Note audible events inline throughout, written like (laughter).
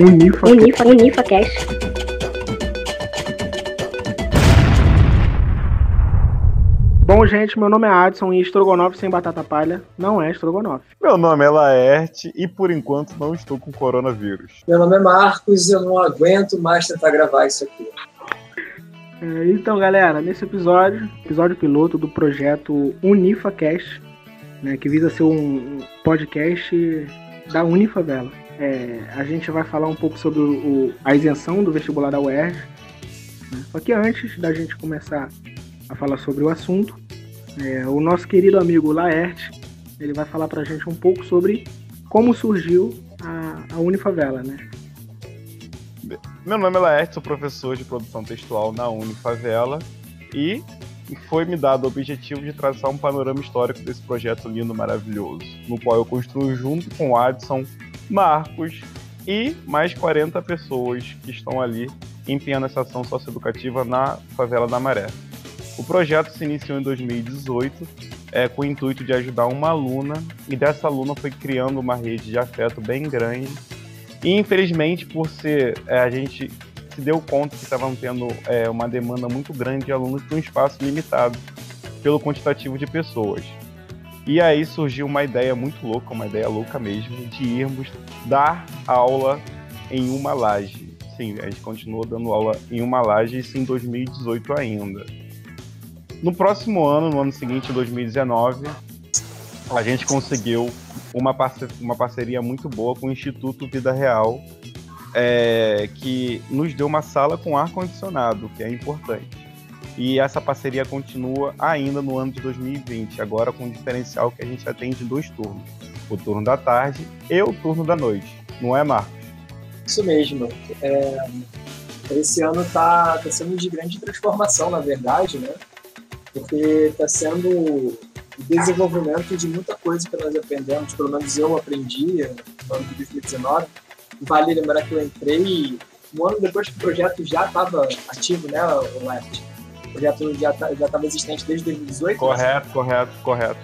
Unifa, Unifa, Unifa Cash. Bom, gente, meu nome é Adson e estrogonofe sem batata palha não é estrogonofe. Meu nome é Laerte e por enquanto não estou com coronavírus. Meu nome é Marcos e eu não aguento mais tentar gravar isso aqui. É, Então, galera, nesse episódio, episódio piloto do projeto UnifaCast, né, que visa ser um um podcast da Unifavela. É, a gente vai falar um pouco sobre o- a isenção do vestibular da UERJ. né? Só que antes da gente começar a falar sobre o assunto, é, o nosso querido amigo Laerte, ele vai falar pra gente um pouco sobre como surgiu a, a Unifavela, né? Meu nome é Laerte, sou professor de produção textual na Unifavela e foi me dado o objetivo de traçar um panorama histórico desse projeto lindo, maravilhoso, no qual eu construo junto com o Adson, Marcos e mais 40 pessoas que estão ali empenhando essa ação socioeducativa na favela da Maré. O projeto se iniciou em 2018 é, com o intuito de ajudar uma aluna e dessa aluna foi criando uma rede de afeto bem grande e infelizmente, por ser. é, a gente se deu conta que estavam tendo é, uma demanda muito grande de alunos para um espaço limitado pelo quantitativo de pessoas. E aí surgiu uma ideia muito louca, uma ideia louca mesmo, de irmos dar aula em uma laje. Sim, a gente continuou dando aula em uma laje, isso em 2018 ainda. No próximo ano, no ano seguinte, em 2019, a gente conseguiu uma, parce- uma parceria muito boa com o Instituto Vida Real, é, que nos deu uma sala com ar-condicionado, que é importante. E essa parceria continua ainda no ano de 2020, agora com o diferencial que a gente atende dois turnos: o turno da tarde e o turno da noite. Não é, Marcos? Isso mesmo. É, esse ano está tá sendo de grande transformação, na verdade, né? Porque está sendo o desenvolvimento de muita coisa que nós aprendemos, pelo menos eu aprendi no ano de 2019. Vale lembrar que eu entrei um ano depois que o projeto já estava ativo, né, o Left? O projeto já estava existente desde 2018. Correto, correto, correto.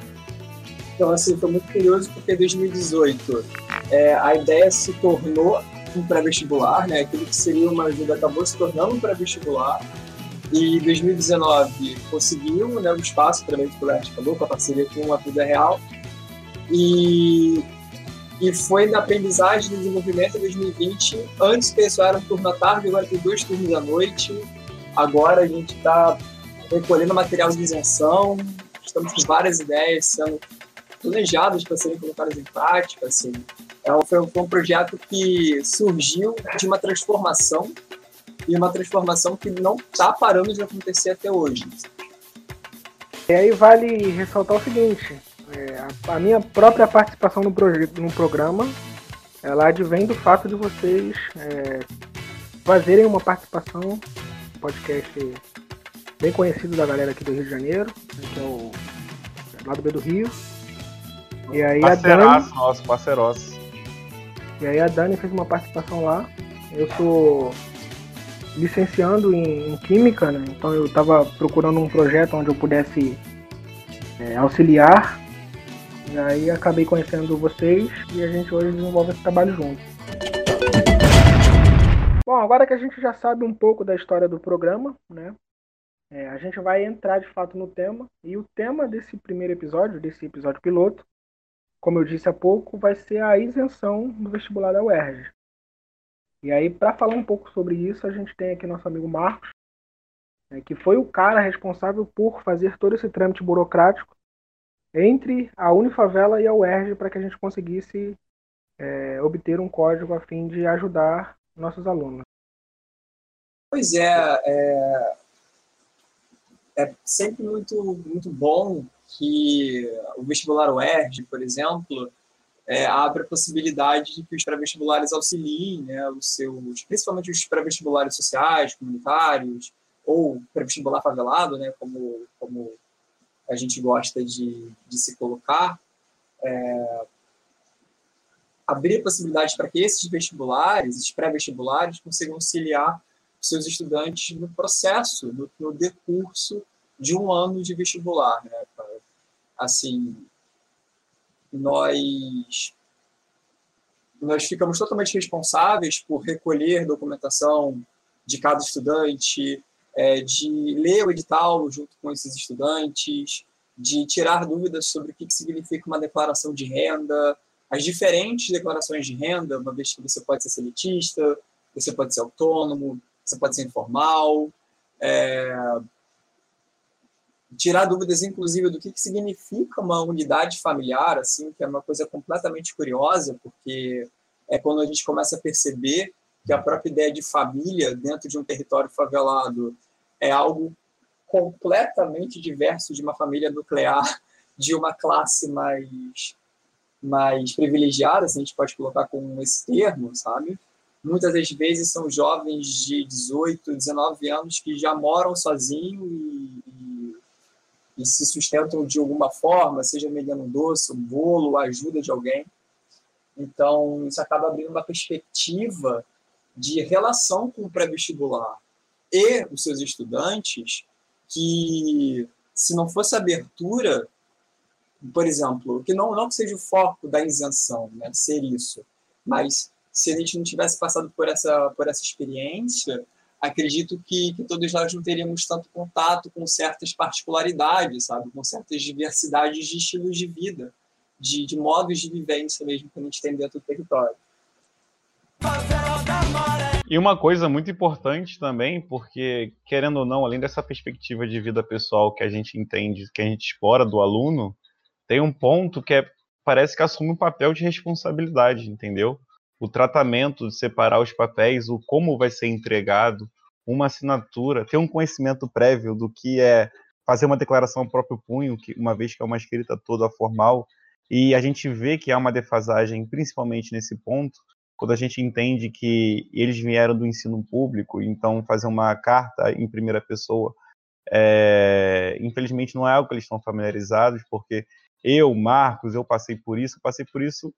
Então, assim, foi muito curioso porque em 2018 é, a ideia se tornou um pré-vestibular, né? Aquilo que seria uma ajuda acabou se tornando um pré-vestibular. E em 2019 conseguiu né, o espaço, também que o Leste falou, com a parceria com a Vida Real. E, e foi na aprendizagem e desenvolvimento em 2020. Antes isso era um turno à tarde, agora tem dois turnos à noite. Agora a gente está recolhendo material de isenção, estamos com várias ideias sendo planejadas para serem colocadas em prática. Assim. É foi, foi um projeto que surgiu de uma transformação e uma transformação que não está parando de acontecer até hoje. E aí vale ressaltar o seguinte: é, a, minha própria participação no, no programa ela advém do fato de vocês é, fazerem uma participação, podcast bem conhecido da galera aqui do Rio de Janeiro, né, que é o lá do B do Rio. E aí a Dani, Parceiraço, nosso parceiroço. e aí a Dani fez uma participação lá. Eu sou licenciando em, em Química, né? Então eu estava procurando um projeto onde eu pudesse é, auxiliar. E aí acabei conhecendo vocês e a gente hoje desenvolve esse trabalho junto. Bom, agora que a gente já sabe um pouco da história do programa, né? é, a gente vai entrar de fato no tema. E o tema desse primeiro episódio, desse episódio piloto, como eu disse há pouco, vai ser a isenção do vestibular da UERJ. E aí, para falar um pouco sobre isso, a gente tem aqui nosso amigo Marcos, né, que foi o cara responsável por fazer todo esse trâmite burocrático entre a Unifavela e a UERJ para que a gente conseguisse é, obter um código a fim de ajudar nossos alunos. Pois é, é, é sempre muito, muito bom que o vestibular UERJ, por exemplo, é, abre a possibilidade de que os pré-vestibulares auxiliem né, os seus, principalmente os pré-vestibulares sociais, comunitários, ou pré-vestibular favelado, né, como, como a gente gosta de, de se colocar, é, abrir possibilidades para que esses vestibulares, esses pré-vestibulares, consigam auxiliar seus estudantes no processo, no, no decurso de um ano de vestibular. Né? Assim, nós nós ficamos totalmente responsáveis por recolher documentação de cada estudante, é, de ler o edital junto com esses estudantes, de tirar dúvidas sobre o que significa uma declaração de renda, as diferentes declarações de renda, uma vez que você pode ser seletista, você pode ser autônomo, você pode ser informal, é, tirar dúvidas, inclusive, do que, que significa uma unidade familiar, assim, que é uma coisa completamente curiosa, porque é quando a gente começa a perceber que a própria ideia de família dentro de um território favelado é algo completamente diverso de uma família nuclear de uma classe mais mais privilegiada, se a gente pode colocar com esse termo, sabe? Muitas das vezes são jovens de 18, 19 anos que já moram sozinhos e, e, e se sustentam de alguma forma, seja mediando um doce, um bolo, a ajuda de alguém. Então, isso acaba abrindo uma perspectiva de relação com o pré-vestibular e os seus estudantes que, se não fosse abertura, por exemplo, que não, não seja o foco da isenção, né, ser isso, mas se a gente não tivesse passado por essa, por essa experiência, acredito que, que todos nós não teríamos tanto contato com certas particularidades, sabe, com certas diversidades de estilos de vida, de, de modos de vivência mesmo que a gente tem dentro do território. E uma coisa muito importante também, porque, querendo ou não, além dessa perspectiva de vida pessoal que a gente entende, que a gente explora do aluno, tem um ponto que é, parece que assume um papel de responsabilidade, entendeu? O tratamento de separar os papéis, o como vai ser entregado, uma assinatura, ter um conhecimento prévio do que é fazer uma declaração ao próprio punho, que uma vez que é uma escrita toda formal, e a gente vê que há uma defasagem, principalmente nesse ponto, quando a gente entende que eles vieram do ensino público, então fazer uma carta em primeira pessoa, é, infelizmente não é algo que eles estão familiarizados, porque eu, Marcos, eu passei por isso, passei por isso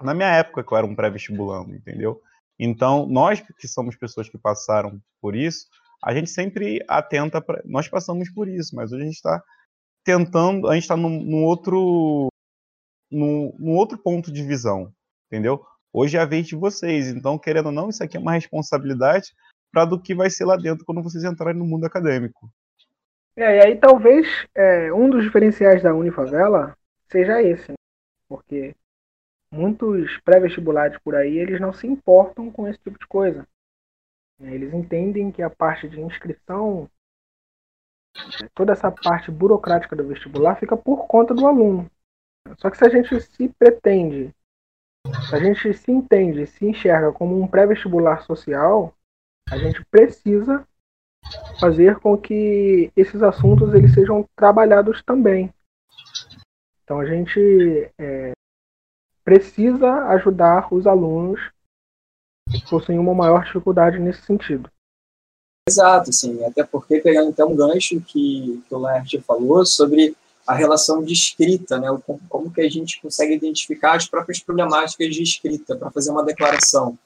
na minha época que eu era um pré-vestibulando, entendeu? Então, nós que somos pessoas que passaram por isso, a gente sempre atenta para. Nós passamos por isso, mas hoje a gente está tentando, a gente está num, num, outro. Num, num outro ponto de visão, entendeu? Hoje é a vez de vocês. Então, querendo ou não, isso aqui é uma responsabilidade para do que vai ser lá dentro quando vocês entrarem no mundo acadêmico. É, e aí talvez é, um dos diferenciais da Unifavela seja esse, né? porque muitos pré-vestibulares por aí eles não se importam com esse tipo de coisa. Eles entendem que a parte de inscrição, toda essa parte burocrática do vestibular fica por conta do aluno. Só que se a gente se pretende a gente se entende, se enxerga como um pré-vestibular social, a gente precisa fazer com que esses assuntos eles sejam trabalhados também. Então a gente é, precisa ajudar os alunos que possuem uma maior dificuldade nesse sentido. Exato, sim. Até porque, pegando até um gancho que, que o Laerte falou sobre a relação de escrita, né? Como, que a gente consegue identificar as próprias problemáticas de escrita para fazer uma declaração.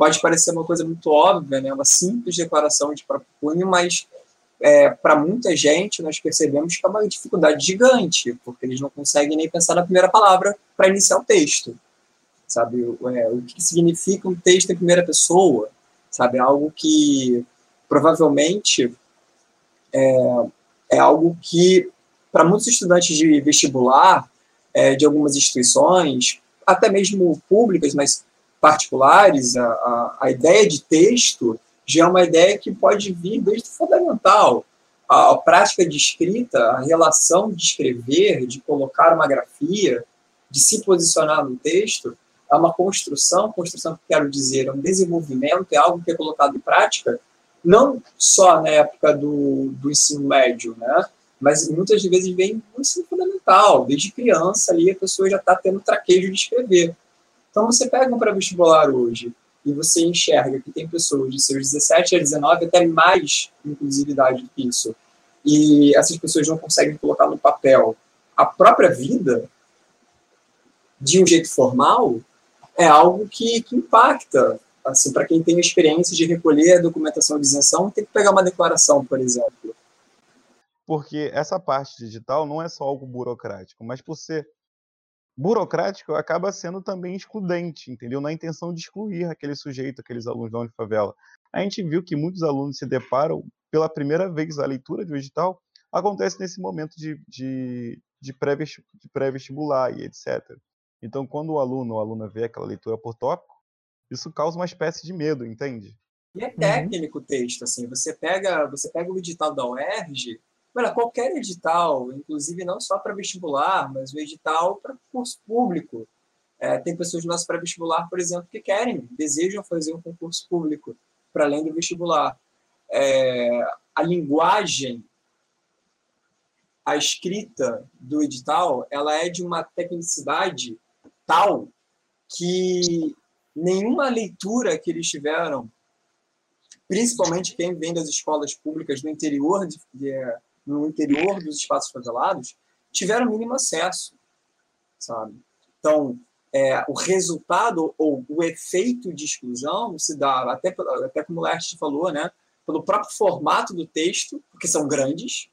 Pode parecer uma coisa muito óbvia, né? Uma simples declaração de punho, mas é, para muita gente nós percebemos que é uma dificuldade gigante, porque eles não conseguem nem pensar na primeira palavra para iniciar o texto, sabe? É, o que significa um texto em primeira pessoa, sabe? Algo que provavelmente é, é algo que para muitos estudantes de vestibular é, de algumas instituições, até mesmo públicas, mas particulares, a, a, a, ideia de texto já é uma ideia que pode vir desde o fundamental. A, a, prática de escrita, a relação de escrever, de colocar uma grafia, de se posicionar no texto, é uma construção, construção que quero dizer, é um desenvolvimento, é algo que é colocado em prática, não só na época do, do ensino médio, né? mas muitas vezes vem no ensino fundamental, desde criança ali a pessoa já está tendo traquejo de escrever. Então você pega um pré-vestibular hoje e você enxerga que tem pessoas de seus 17 a 19, até mais inclusividade do que isso, e essas pessoas não conseguem colocar no papel a própria vida de um jeito formal, é algo que, que impacta. Assim, para quem tem experiência de recolher a documentação de isenção, tem que pegar uma declaração, por exemplo porque essa parte digital não é só algo burocrático, mas por ser burocrático acaba sendo também excludente, entendeu? Na intenção de excluir aquele sujeito, aqueles alunos da Unifavela. A gente viu que muitos alunos se deparam pela primeira vez a leitura de um edital acontece nesse momento de, de, de pré-vestibular e etc. Então, quando o aluno ou a aluna vê aquela leitura por tópico, isso causa uma espécie de medo, entende? E é uhum. técnico o texto, assim, você pega, você pega o edital da UERJ, Mano, qualquer edital, inclusive não só para vestibular, mas o edital para curso público. É, tem pessoas no nosso pré-vestibular, por exemplo, que querem, desejam fazer um concurso público para além do vestibular. É, a linguagem, a escrita do edital, ela é de uma tecnicidade tal que nenhuma leitura que eles tiveram, principalmente quem vem das escolas públicas do interior de, de no interior dos espaços favelados tiveram mínimo acesso, sabe? Então, é, o resultado ou o efeito de exclusão se dá, até, até como o Leste falou, né, pelo próprio formato do texto, porque são grandes,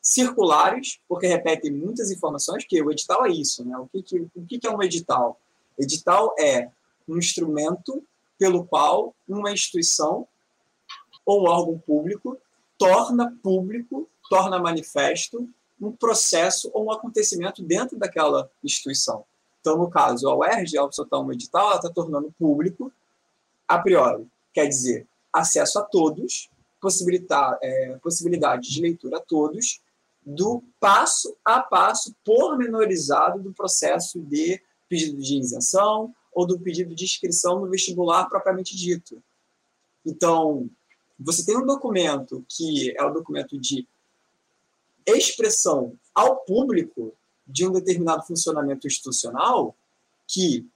circulares, porque repetem muitas informações, que o edital é isso. Né? O, que, que, o que, que é um edital? Edital é um instrumento pelo qual uma instituição ou órgão público torna público torna manifesto um processo ou um acontecimento dentro daquela instituição. Então, no caso, a UERJ, ao soltar um edital, ela está tornando público a priori, quer dizer, acesso a todos, possibilitar, é, possibilidade de leitura a todos, do passo a passo pormenorizado do processo de pedido de isenção ou do pedido de inscrição no vestibular propriamente dito. Então, você tem um documento que é o documento de expressão ao público de um determinado funcionamento institucional que,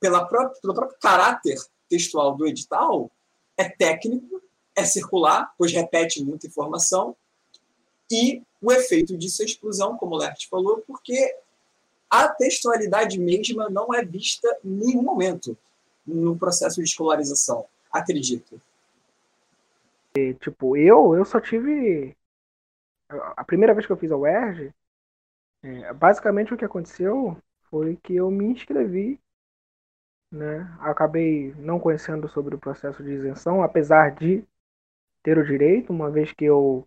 pela própria, pelo próprio caráter textual do edital, é técnico, é circular, pois repete muita informação, e o efeito disso é exclusão, como o Lert falou, porque a textualidade mesma não é vista em nenhum momento no processo de escolarização, acredito. Tipo, eu, eu só tive a primeira vez que eu fiz a UERJ, é, basicamente o que aconteceu foi que eu me inscrevi, né? Acabei não conhecendo sobre o processo de isenção, apesar de ter o direito, uma vez que eu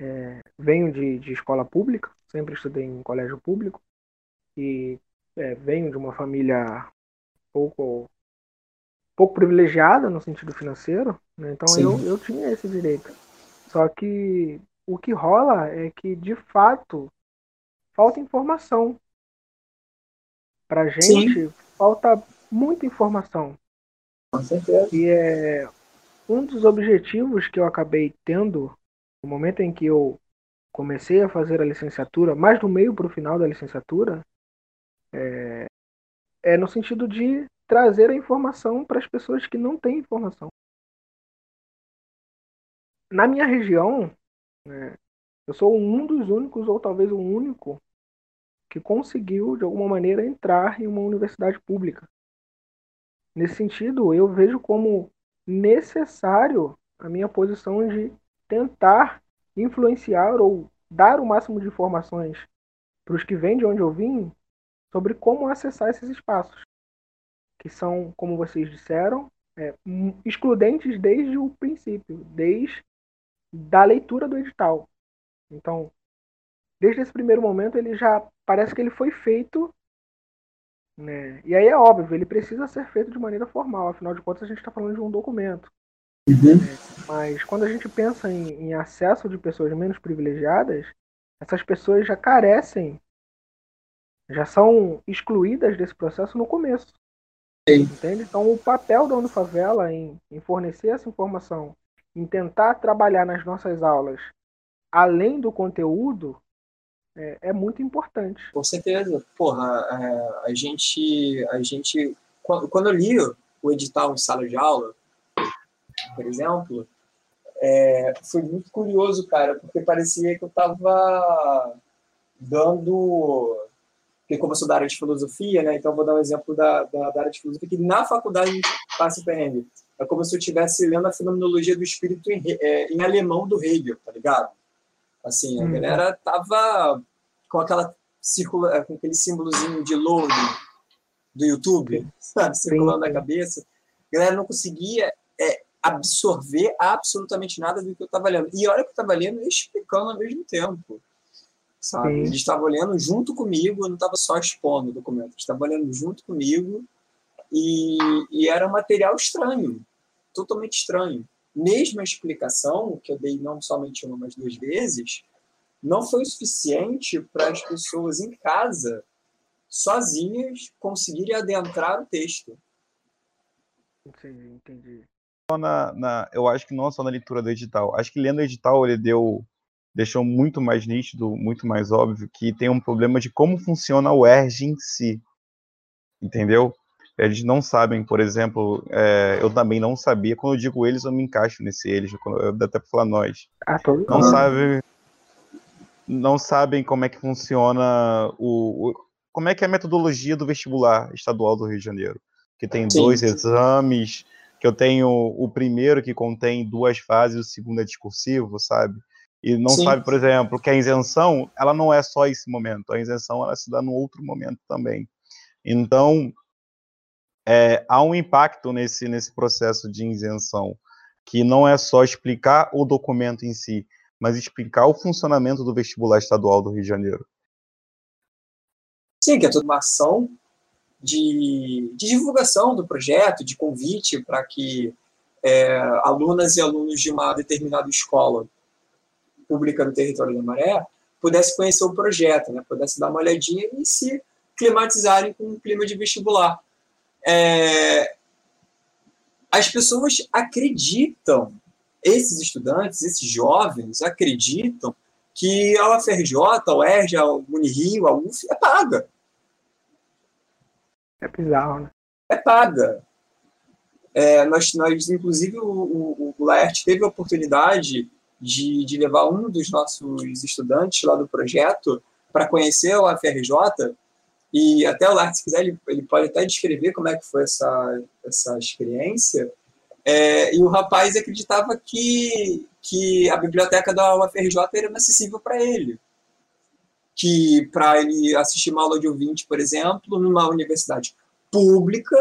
é, venho de, de escola pública, sempre estudei em colégio público e é, venho de uma família pouco pouco privilegiada no sentido financeiro, né? então eu, eu tinha esse direito. Só que o que rola é que, de fato, falta informação. Pra gente, Sim. falta muita informação. Com certeza. E é um dos objetivos que eu acabei tendo no momento em que eu comecei a fazer a licenciatura, mais do meio para o final da licenciatura, é, é no sentido de trazer a informação para as pessoas que não têm informação. Na minha região, né? Eu sou um dos únicos, ou talvez o único, que conseguiu, de alguma maneira, entrar em uma universidade pública. Nesse sentido, eu vejo como necessário a minha posição de tentar influenciar ou dar o máximo de informações para os que vêm de onde eu vim sobre como acessar esses espaços, que são, como vocês disseram, é, excludentes desde o princípio, desde da leitura do edital. Então, desde esse primeiro momento, ele já parece que ele foi feito. Né? E aí é óbvio, ele precisa ser feito de maneira formal, afinal de contas, a gente está falando de um documento. Uhum. Né? Mas quando a gente pensa em, em acesso de pessoas menos privilegiadas, essas pessoas já carecem, já são excluídas desse processo no começo. Sim. Entende? Então, o papel da Unifavela em, em fornecer essa informação em tentar trabalhar nas nossas aulas além do conteúdo é, é muito importante. Com certeza. Porra, é, a gente, a gente quando, quando eu li o edital em sala de aula, por exemplo, é, foi muito curioso, cara, porque parecia que eu estava dando. Porque, como eu sou da área de filosofia, né, então vou dar um exemplo da, da, da área de filosofia, que na faculdade a gente passa perrengue. É como se eu estivesse lendo a fenomenologia do espírito em, é, em alemão do Hegel, tá ligado? Assim, a uhum. galera tava com aquela circula, é, com aquele símbolozinho de loading do YouTube, (laughs) sabe, circulando na cabeça. A galera não conseguia é, absorver absolutamente nada do que eu estava lendo. E olha que eu estava lendo e explicando ao mesmo tempo. Sabe? Eles estavam lendo junto comigo, eu não estava só expondo o documento, eles estavam lendo junto comigo e, e era um material estranho, totalmente estranho. Mesmo a explicação, que eu dei não somente uma, mas duas vezes, não foi o suficiente para as pessoas em casa, sozinhas, conseguirem adentrar o texto. Entendi, entendi. Na, na, eu acho que não só na leitura do edital. Acho que lendo o edital ele deu, deixou muito mais nítido, muito mais óbvio que tem um problema de como funciona o ERG em si. Entendeu? Eles não sabem, por exemplo, é, eu também não sabia. Quando eu digo eles, eu me encaixo nesse eles. Eu até para falar nós. Ah, não sabem não sabem como é que funciona o, o, como é que é a metodologia do vestibular estadual do Rio de Janeiro, que tem Sim. dois exames, que eu tenho o primeiro que contém duas fases, o segundo é discursivo, sabe? E não Sim. sabe, por exemplo, que a isenção, ela não é só esse momento, a isenção ela se dá no outro momento também. Então, é, há um impacto nesse, nesse processo de isenção, que não é só explicar o documento em si, mas explicar o funcionamento do vestibular estadual do Rio de Janeiro. Sim, que é toda uma ação de, de divulgação do projeto, de convite para que é, alunas e alunos de uma determinada escola pública no território da Maré pudessem conhecer o projeto, né, pudessem dar uma olhadinha e se climatizarem com o clima de vestibular. É, as pessoas acreditam esses estudantes, esses jovens, acreditam que a UFRJ, a UERJ, a Unirio, a UF é paga. É bizarro, né? É paga. É, nós, nós, inclusive, o, o, o Laerte teve a oportunidade de, de levar um dos nossos estudantes lá do projeto para conhecer a UFRJ, e até o Laerte, se quiser, ele, ele pode até descrever como é que foi essa, essa experiência, é, e o rapaz acreditava que, que a biblioteca da UFRJ era inacessível para ele. Que para ele assistir uma aula de ouvinte, por exemplo, numa universidade pública,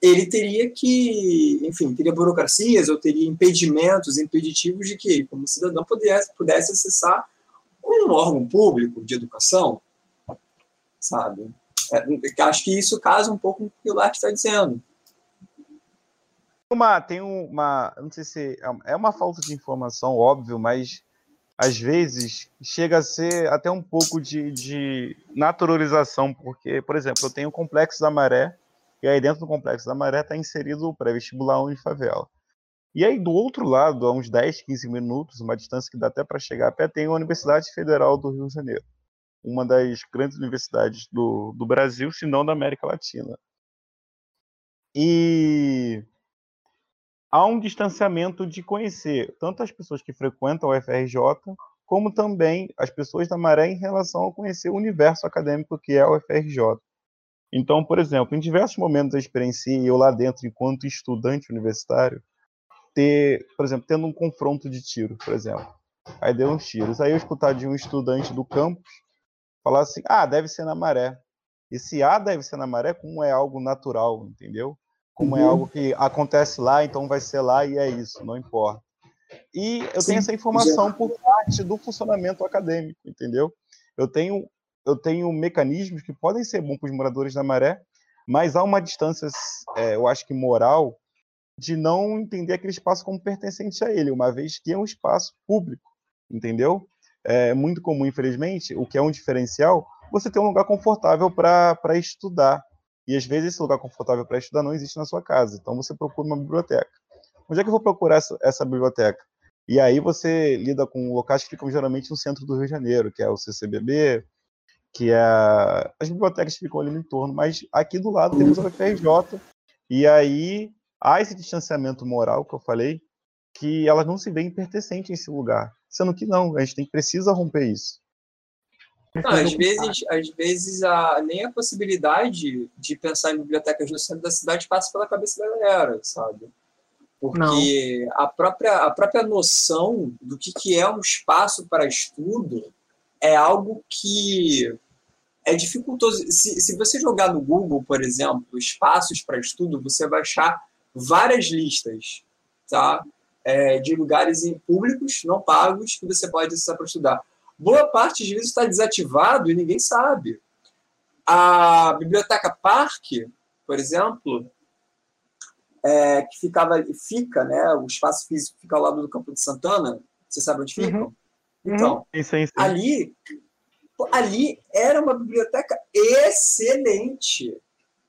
ele teria que, enfim, teria burocracias ou teria impedimentos, impeditivos de que, como cidadão, pudesse, pudesse acessar um órgão público de educação, sabe? É, acho que isso casa um pouco com o que o Lart está dizendo uma, tem uma, não sei se é, é uma falta de informação, óbvio, mas às vezes chega a ser até um pouco de, de naturalização, porque, por exemplo, eu tenho o Complexo da Maré, e aí dentro do Complexo da Maré está inserido o pré-vestibular Unifavela. E aí do outro lado, a uns 10, 15 minutos, uma distância que dá até para chegar a pé, tem a Universidade Federal do Rio de Janeiro, uma das grandes universidades do, do Brasil, se não da América Latina. E há um distanciamento de conhecer tanto as pessoas que frequentam o FRJ, como também as pessoas da Maré em relação a conhecer o universo acadêmico que é o FRJ. Então, por exemplo, em diversos momentos da experiência, eu lá dentro, enquanto estudante universitário, ter, por exemplo, tendo um confronto de tiro, por exemplo. Aí deu uns tiros. Aí eu escutar de um estudante do campus falar assim: ah, deve ser na maré. Esse A deve ser na maré, como é algo natural, entendeu? como é uhum. é algo que acontece lá, então vai ser lá e é isso, não importa. E eu Sim, tenho essa informação já. por parte do funcionamento acadêmico, entendeu? Eu tenho, eu tenho mecanismos que podem ser bons para os moradores da maré, mas há uma distância, é, eu acho que moral, de não entender aquele espaço como pertencente a ele, uma vez que é um espaço público, entendeu? É muito comum, infelizmente, o que é um diferencial, você ter um lugar confortável para estudar, e às vezes esse lugar confortável para estudar não existe na sua casa. Então você procura uma biblioteca. Onde é que eu vou procurar essa, essa biblioteca? E aí você lida com locais que ficam geralmente no centro do Rio de Janeiro, que é o CCBB, que é as bibliotecas ficam ali no entorno, mas aqui do lado temos a UFRJ, e aí há esse distanciamento moral que eu falei, que elas não se veem pertencentes a esse lugar, sendo que não, a gente tem, precisa romper isso. Não, às vezes, às vezes a, nem a possibilidade de pensar em bibliotecas no centro da cidade passa pela cabeça da galera, sabe? Porque a própria, a própria noção do que, que é um espaço para estudo é algo que é dificultoso. Se, se você jogar no Google, por exemplo, espaços para estudo, você vai achar várias listas tá? É, de lugares públicos, não pagos, que você pode acessar para estudar. Boa parte de vezes está desativado e ninguém sabe. A Biblioteca Parque, por exemplo, é, que ficava, fica, né, o espaço físico fica ao lado do Campo de Santana, você sabe onde fica? Uhum. Então, sim, sim, sim. ali ali era uma biblioteca excelente,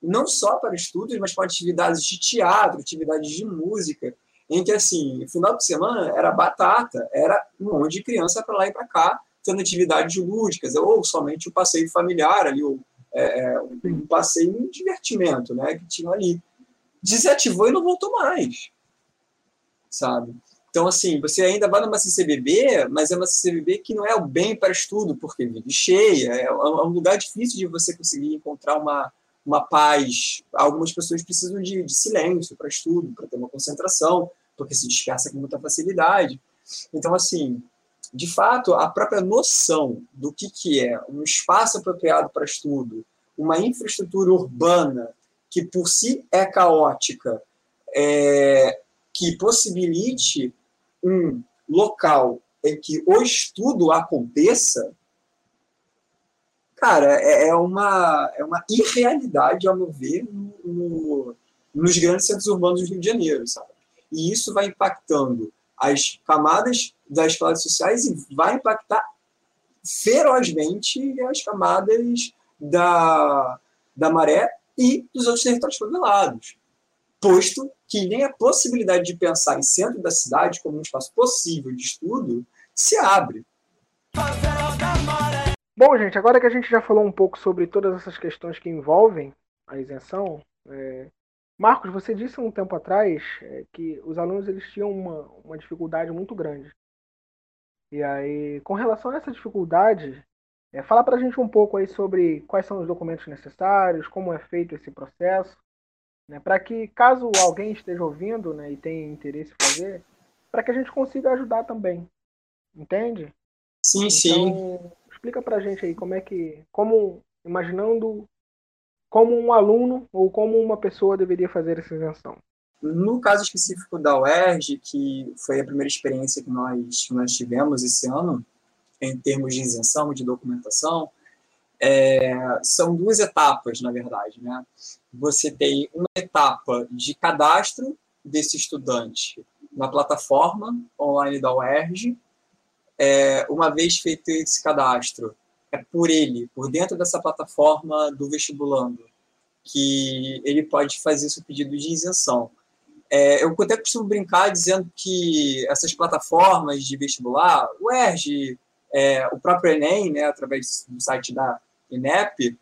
não só para estudos, mas para atividades de teatro, atividades de música, em que, assim, final de semana era batata, era um monte de criança para lá e para cá, tendo atividades lúdicas, ou somente o um passeio familiar ali, ou, é, é um passeio um divertimento, né, que tinha ali. Desativou e não voltou mais, sabe? Então, assim, você ainda vai numa CCBB, mas é uma CCBB que não é o bem para estudo, porque vive cheia, é, é um lugar difícil de você conseguir encontrar uma, uma paz. Algumas pessoas precisam de, de silêncio para estudo, para ter uma concentração, porque se dispersa com muita facilidade. Então, assim, de fato, a própria noção do que, que é um espaço apropriado para estudo, uma infraestrutura urbana que por si é caótica, é, que possibilite um local em que o estudo aconteça, cara, é, é uma, é uma irrealidade, ao meu ver, no, no, nos grandes centros urbanos do Rio de Janeiro, sabe? E isso vai impactando as camadas das classes sociais e vai impactar ferozmente as camadas da, da maré e dos outros territórios favelados posto que nem a possibilidade de pensar em centro da cidade como um espaço possível de estudo se abre. Bom, gente, agora que a gente já falou um pouco sobre todas essas questões que envolvem a isenção, é... Marcos, você disse um tempo atrás é, que os alunos eles tinham uma, uma dificuldade muito grande. E aí, com relação a essa dificuldade, é, fala para a gente um pouco aí sobre quais são os documentos necessários, como é feito esse processo né, para que caso alguém esteja ouvindo né, e tenha interesse em fazer, para que a gente consiga ajudar também, entende? Sim, então, sim. Explica para a gente aí como é que, como imaginando como um aluno ou como uma pessoa deveria fazer essa isenção. No caso específico da UERJ, que foi a primeira experiência que nós, nós tivemos esse ano, em termos de isenção, de documentação, é, são duas etapas, na verdade. Né? Você tem uma etapa de cadastro desse estudante na plataforma online da UERJ. É, uma vez feito esse cadastro, é por ele, por dentro dessa plataforma do vestibulando, que ele pode fazer seu pedido de isenção. É, eu até costumo brincar dizendo que essas plataformas de vestibular, o ERJ, é, o próprio Enem, né, através do site da INEP,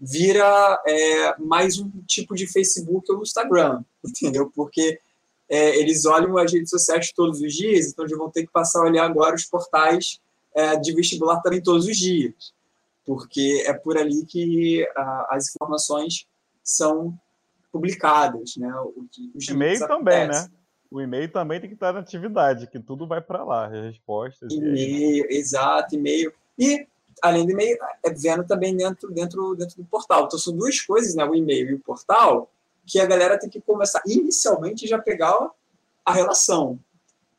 vira é, mais um tipo de Facebook ou Instagram, (laughs) entendeu? Porque é, eles olham as redes sociais todos os dias, então eles vão ter que passar a olhar agora os portais é, de vestibular também todos os dias, porque é por ali que a, as informações são publicadas, né? O e-mail também, né? O e-mail também tem que estar na atividade, que tudo vai para lá, as respostas. E-mail, exato, e-mail. E além do e-mail, é vendo também dentro, dentro, dentro do portal. Então, são duas coisas, né, o e-mail e o portal, que a galera tem que começar inicialmente já pegar a relação.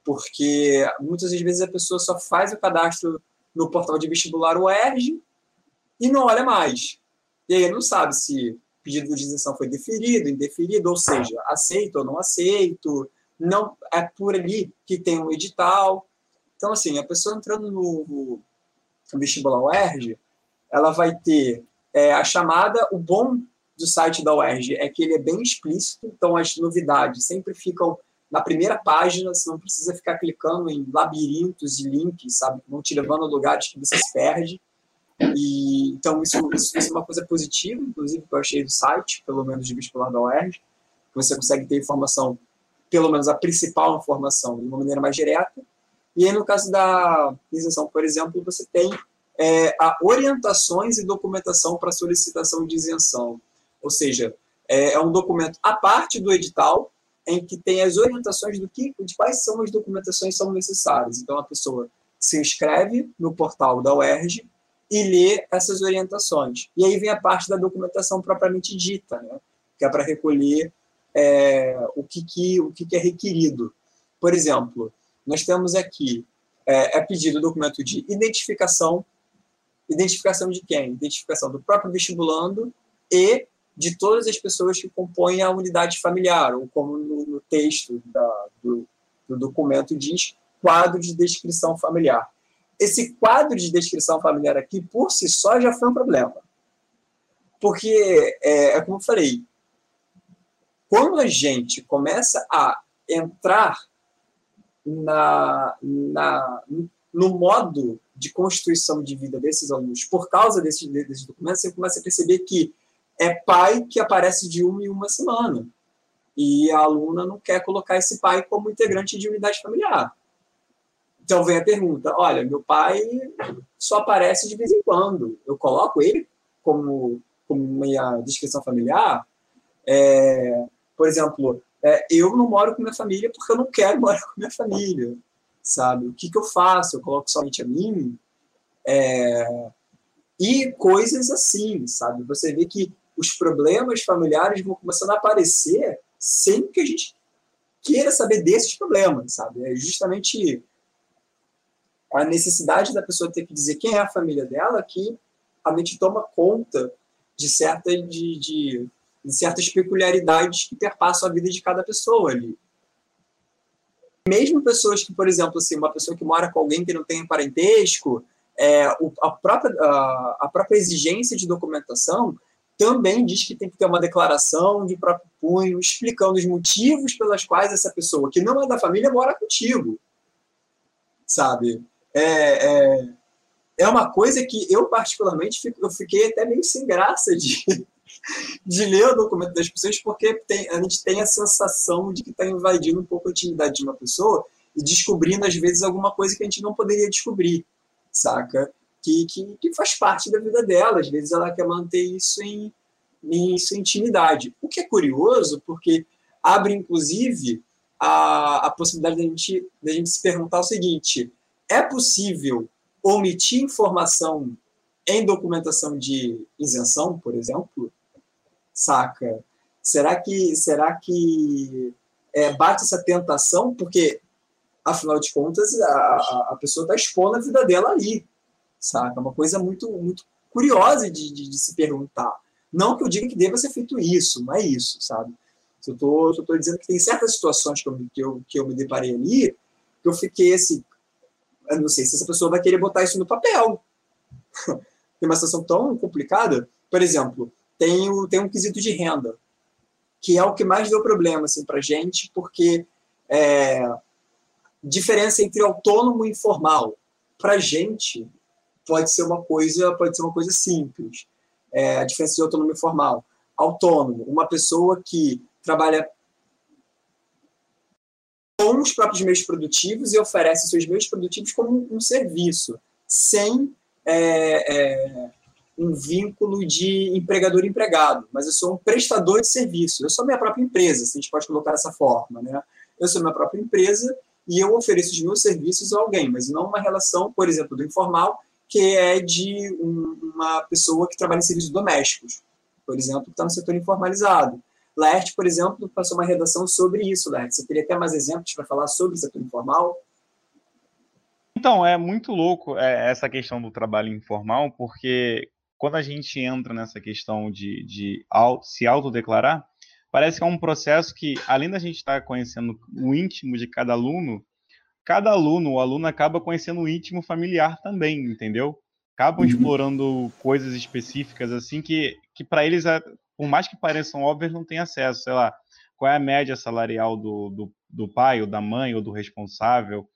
Porque muitas vezes a pessoa só faz o cadastro no portal de vestibular UERJ e não olha mais. E aí não sabe se o pedido de isenção foi deferido, indeferido, ou seja, aceito ou não aceito, não é por ali que tem um edital. Então, assim, a pessoa entrando no, vestibular UERJ, ela vai ter é, a chamada, o bom do site da UERJ é que ele é bem explícito, então as novidades sempre ficam na primeira página, você não precisa ficar clicando em labirintos e links, sabe, vão te levando a lugares que você se perde. E, então, isso, isso, isso, é uma coisa positiva, inclusive, que eu achei do site, pelo menos de vestibular da UERJ, que você consegue ter informação, pelo menos a principal informação, de uma maneira mais direta, e aí, no caso da isenção, por exemplo, você tem é, orientações e documentação para solicitação de isenção. Ou seja, é, é, um documento à parte do edital, em que tem as orientações do que, de quais são as documentações que são necessárias. Então, a pessoa se inscreve no portal da UERJ, e ler essas orientações. E aí vem a parte da documentação propriamente dita, né? que é para recolher é, o, que, que, o que, que é requerido. Por exemplo, nós temos aqui, é, é pedido o documento de identificação, identificação de quem? Identificação do próprio vestibulando e de todas as pessoas que compõem a unidade familiar, ou como no, no texto da, do, do documento diz, quadro de descrição familiar. Esse quadro de descrição familiar aqui, por si só, já foi um problema. Porque, é, é como eu falei, quando a gente começa a entrar na, na, no modo de constituição de vida desses alunos, por causa desses, desses documentos, você começa a perceber que é pai que aparece de uma em uma semana. E a aluna não quer colocar esse pai como integrante de unidade familiar. Então vem a pergunta: olha, meu pai só aparece de vez em quando. Eu coloco ele como, como minha descrição familiar? É, por exemplo, é, eu não moro com minha família porque eu não quero morar com minha família, sabe? O que, que eu faço? Eu coloco somente a mim? É, e coisas assim, sabe? Você vê que os problemas familiares vão começando a aparecer sem que a gente queira saber desses problemas, sabe? É justamente a necessidade da pessoa ter que dizer quem é a família dela que a mente toma conta de, certa, de, de, de certas peculiaridades que perpassam a vida de cada pessoa ali. Mesmo pessoas que, por exemplo, assim, uma pessoa que mora com alguém que não tem parentesco, é, a, própria, a, a própria exigência de documentação também diz que tem que ter uma declaração de próprio punho, explicando os motivos pelas quais essa pessoa, que não é da família, mora contigo. Sabe? É, é, é uma coisa que eu, particularmente, fico, eu fiquei até meio sem graça de, (laughs) de ler o documento das pessoas, porque tem, a gente tem a sensação de que está invadindo um pouco a intimidade de uma pessoa e descobrindo, às vezes, alguma coisa que a gente não poderia descobrir, saca? Que, que, que, faz parte da vida dela. Às vezes ela quer manter isso em, em sua intimidade. O que é curioso, porque abre, inclusive, a, a possibilidade da gente, da gente se perguntar o seguinte: é possível omitir informação em documentação de isenção, por exemplo? Saca? Será que, será que é, bate essa tentação? Porque, afinal de contas, a, a pessoa está expondo a vida dela ali saca? É uma coisa muito, muito curiosa de, de, de, se perguntar. Não que eu diga que deva ser feito isso, não é isso, sabe? Eu tô, eu tô dizendo que tem certas situações que eu, que eu, que eu me deparei ali, que eu fiquei assim, eu não sei se essa pessoa vai querer botar isso no papel. (laughs) tem uma situação tão complicada. Por exemplo, tem, o, tem um quesito de renda, que é o que mais deu problema assim, para gente, porque é, diferença entre autônomo e informal. Para gente, pode ser uma coisa, pode ser uma coisa simples. É, a diferença de autonomia formal. Autônomo, uma pessoa que trabalha com os próprios meios produtivos e oferece seus meios produtivos como um serviço, sem é, é, um vínculo de empregador-empregado, mas eu sou um prestador de serviço. Eu sou minha própria empresa, se a gente pode colocar dessa forma. Né? Eu sou minha própria empresa e eu ofereço os meus serviços a alguém, mas não uma relação, por exemplo, do informal, que é de um, uma pessoa que trabalha em serviços domésticos, por exemplo, que está no setor informalizado. Laerte, por exemplo, passou uma redação sobre isso, Laerte. Você teria até mais exemplos para falar sobre o setor informal? Então, é muito louco é, essa questão do trabalho informal, porque quando a gente entra nessa questão de, de auto, se autodeclarar, parece que é um processo que, além da gente estar conhecendo o íntimo de cada aluno, cada aluno, o aluno acaba conhecendo o íntimo familiar também, entendeu? Acabam uhum. explorando coisas específicas assim que, que para eles, é, por mais que pareçam óbvias, não tem acesso. Sei lá, qual é a média salarial do, do, do pai ou da mãe ou do responsável?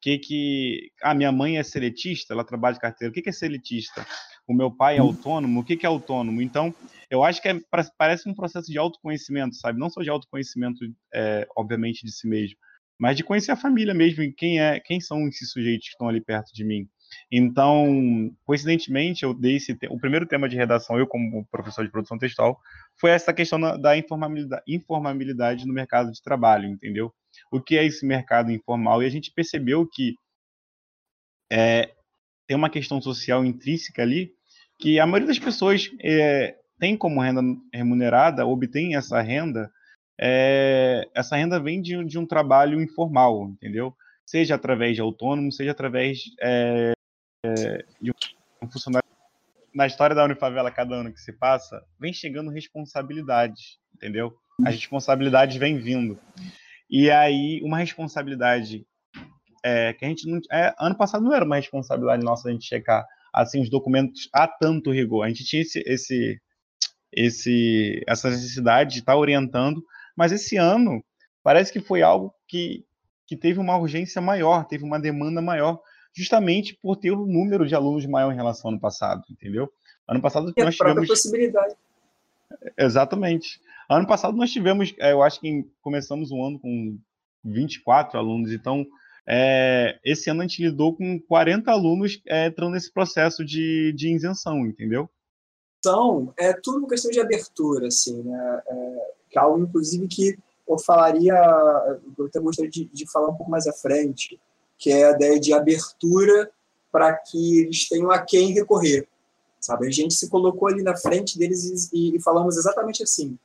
Que que a ah, minha mãe é seletista, ela trabalha de carteira. O que, que é seletista? O meu pai é uhum. autônomo. O que, que é autônomo? Então, eu acho que é, parece um processo de autoconhecimento, sabe? Não só de autoconhecimento, é, obviamente, de si mesmo, mas de conhecer a família mesmo quem é, quem são esses sujeitos que estão ali perto de mim. Então, coincidentemente, eu dei esse o primeiro tema de redação, eu como professor de produção textual, foi essa questão da informabilidade, informabilidade no mercado de trabalho, entendeu? O que é esse mercado informal? E a gente percebeu que é, tem uma questão social intrínseca ali, que a maioria das pessoas é, tem como renda remunerada, obtém essa renda, é, essa renda vem de, de, um trabalho informal, entendeu? Seja através de autônomo, seja através é, de um funcionário. Na história da Unifavela, cada ano que se passa, vem chegando responsabilidades, entendeu? As responsabilidades vêm vindo. E aí, uma responsabilidade é, que a gente não. É, ano passado não era uma responsabilidade nossa a gente checar assim os documentos a tanto rigor. A gente tinha esse, esse, esse essa necessidade de estar orientando, mas esse ano parece que foi algo que, que teve uma urgência maior, teve uma demanda maior, justamente por ter o um número de alunos maior em relação ao ano passado, entendeu? Ano passado e nós a tivemos possibilidade. Exatamente. Ano passado nós tivemos, é, eu acho que começamos o ano com 24 alunos, então é, esse ano a gente lidou com 40 alunos é, entrando nesse processo de, de isenção, entendeu? Então, é tudo uma questão de abertura, assim, né? É, é inclusive, que eu falaria, eu até gostaria de, de falar um pouco mais à frente, que é a ideia de abertura para que eles tenham a quem recorrer, sabe? A gente se colocou ali na frente deles e, e falamos exatamente assim,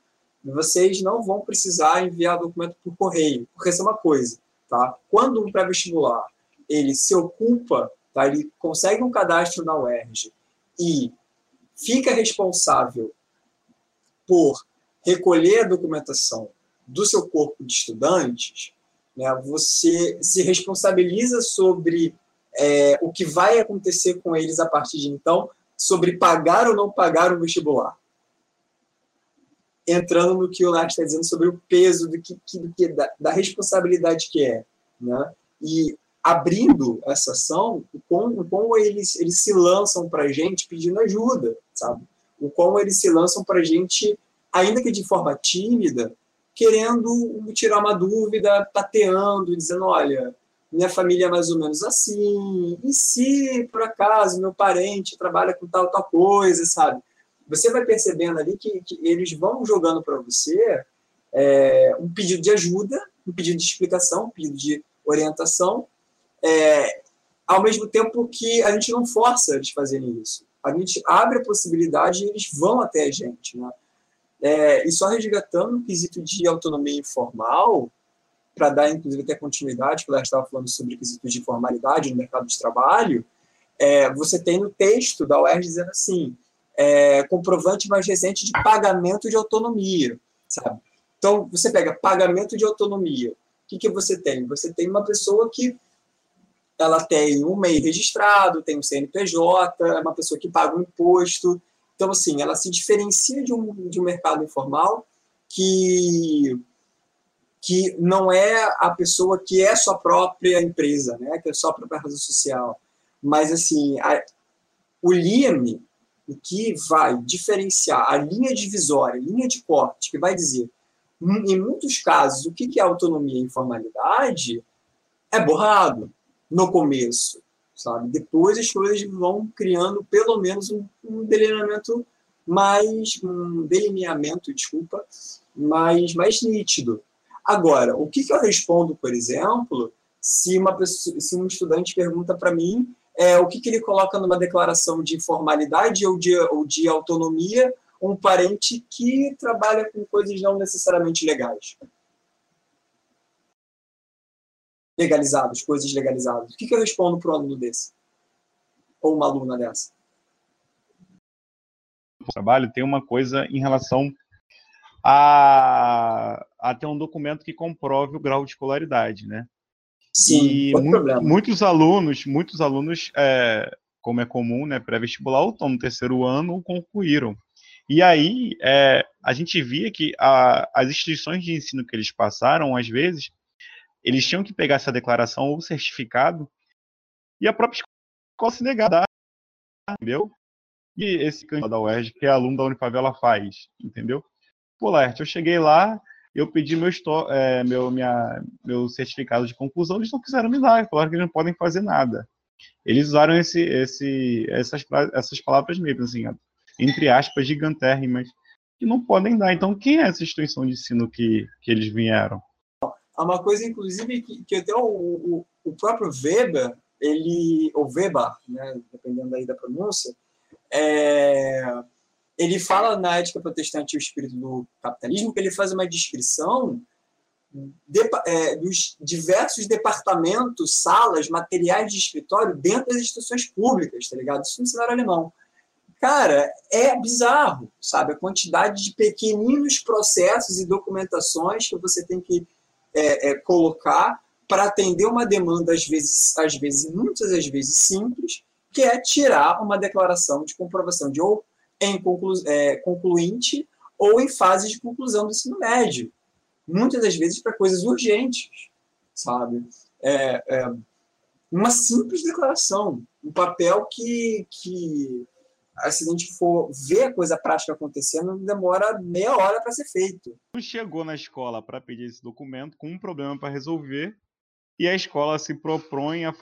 vocês não vão precisar enviar documento por correio, porque isso é uma coisa. Tá? Quando um pré-vestibular ele se ocupa, tá? ele consegue um cadastro na UERJ e fica responsável por recolher a documentação do seu corpo de estudantes, né, você se responsabiliza sobre é, o que vai acontecer com eles a partir de então, sobre pagar ou não pagar o vestibular. Entrando no que o Nath está dizendo sobre o peso do que, do que da, da responsabilidade que é né? E abrindo essa ação, o como, como eles, eles se lançam para a gente pedindo ajuda, sabe? O como eles se lançam para a gente, ainda que de forma tímida, querendo tirar uma dúvida, tateando, dizendo, olha, minha família é mais ou menos assim, e se, por acaso, meu parente trabalha com tal, tal coisa, sabe? Você vai percebendo ali que, que eles vão jogando para você é, um pedido de ajuda, um pedido de explicação, um pedido de orientação, é, ao mesmo tempo que a gente não força eles fazerem isso. A gente abre a possibilidade e eles vão até a gente. Né? É, e só resgatando o quesito de autonomia informal, para dar, inclusive, até continuidade, que ela estava falando sobre quesitos de formalidade no mercado de trabalho, é, você tem no texto da UERJ dizendo assim, é, comprovante mais recente de pagamento de autonomia, sabe? Então, você pega pagamento de autonomia, que, que você tem? Você tem uma pessoa que ela tem um MEI registrado, tem um CNPJ, é uma pessoa que paga um imposto. Então, assim, ela se diferencia de um, de um mercado informal que, que não é a pessoa que é sua própria empresa, né? que é sua própria razão social. Mas, assim, a, o LIME, o que vai diferenciar a linha divisória, a linha de corte, que vai dizer em muitos casos, o que é autonomia e informalidade é borrado no começo, sabe? Depois as coisas vão criando pelo menos um, um delineamento mais um delineamento, desculpa, mais mais nítido. Agora, o que, que eu respondo, por exemplo, se uma pessoa, se um estudante pergunta para mim é, o que, que ele coloca numa declaração de formalidade ou de, ou de autonomia um parente que trabalha com coisas não necessariamente legais. Legalizados, coisas legalizadas. O que, que eu respondo para um aluno desse? Ou uma aluna dessa? O trabalho tem uma coisa em relação a, a ter um documento que comprove o grau de escolaridade, né? Sim, e mu muitos alunos, muitos alunos, é, como é comum, né, pré-vestibular, ou estão no terceiro ano ou concluíram. E aí é, a gente via que a, as instituições de ensino que eles passaram, às vezes, eles tinham que pegar essa declaração ou certificado e a própria escola se negar a dar, entendeu? E esse candidato da UERJ, que é aluno da Unifavela, faz, entendeu? Pô, Laerte, eu cheguei lá, eu pedi meu, é, meu, minha, meu certificado de conclusão, eles não quiseram me dar, falaram que eles não podem fazer nada. Eles usaram esse, esse, essas, essas palavras mesmo, assim, entre aspas, gigantérrimas, que não podem dar. Então, quem é essa instituição de ensino que, que eles vieram? Há uma coisa, inclusive, que, que até o, o, o próprio Weber ele, ou Weber, né, dependendo aí da pronúncia, é, ele fala na Ética Protestante e o Espírito do Capitalismo que ele faz uma descrição de, é, dos diversos departamentos, salas, materiais de escritório dentro das instituições públicas, tá ligado? Isso no cenário alemão. Cara, é bizarro, sabe? A quantidade de pequeninos processos e documentações que você tem que é, é, colocar para atender uma demanda, às vezes, às vezes, muitas às vezes simples, que é tirar uma declaração de comprovação de ou em conclu, é, concluinte ou em fase de conclusão do ensino médio muitas das vezes para coisas urgentes, sabe? É, é, uma simples declaração, um papel que, que se a gente for ver a coisa prática acontecendo, demora meia hora para ser feito. Chegou na escola para pedir esse documento com um problema para resolver e a escola se propõe a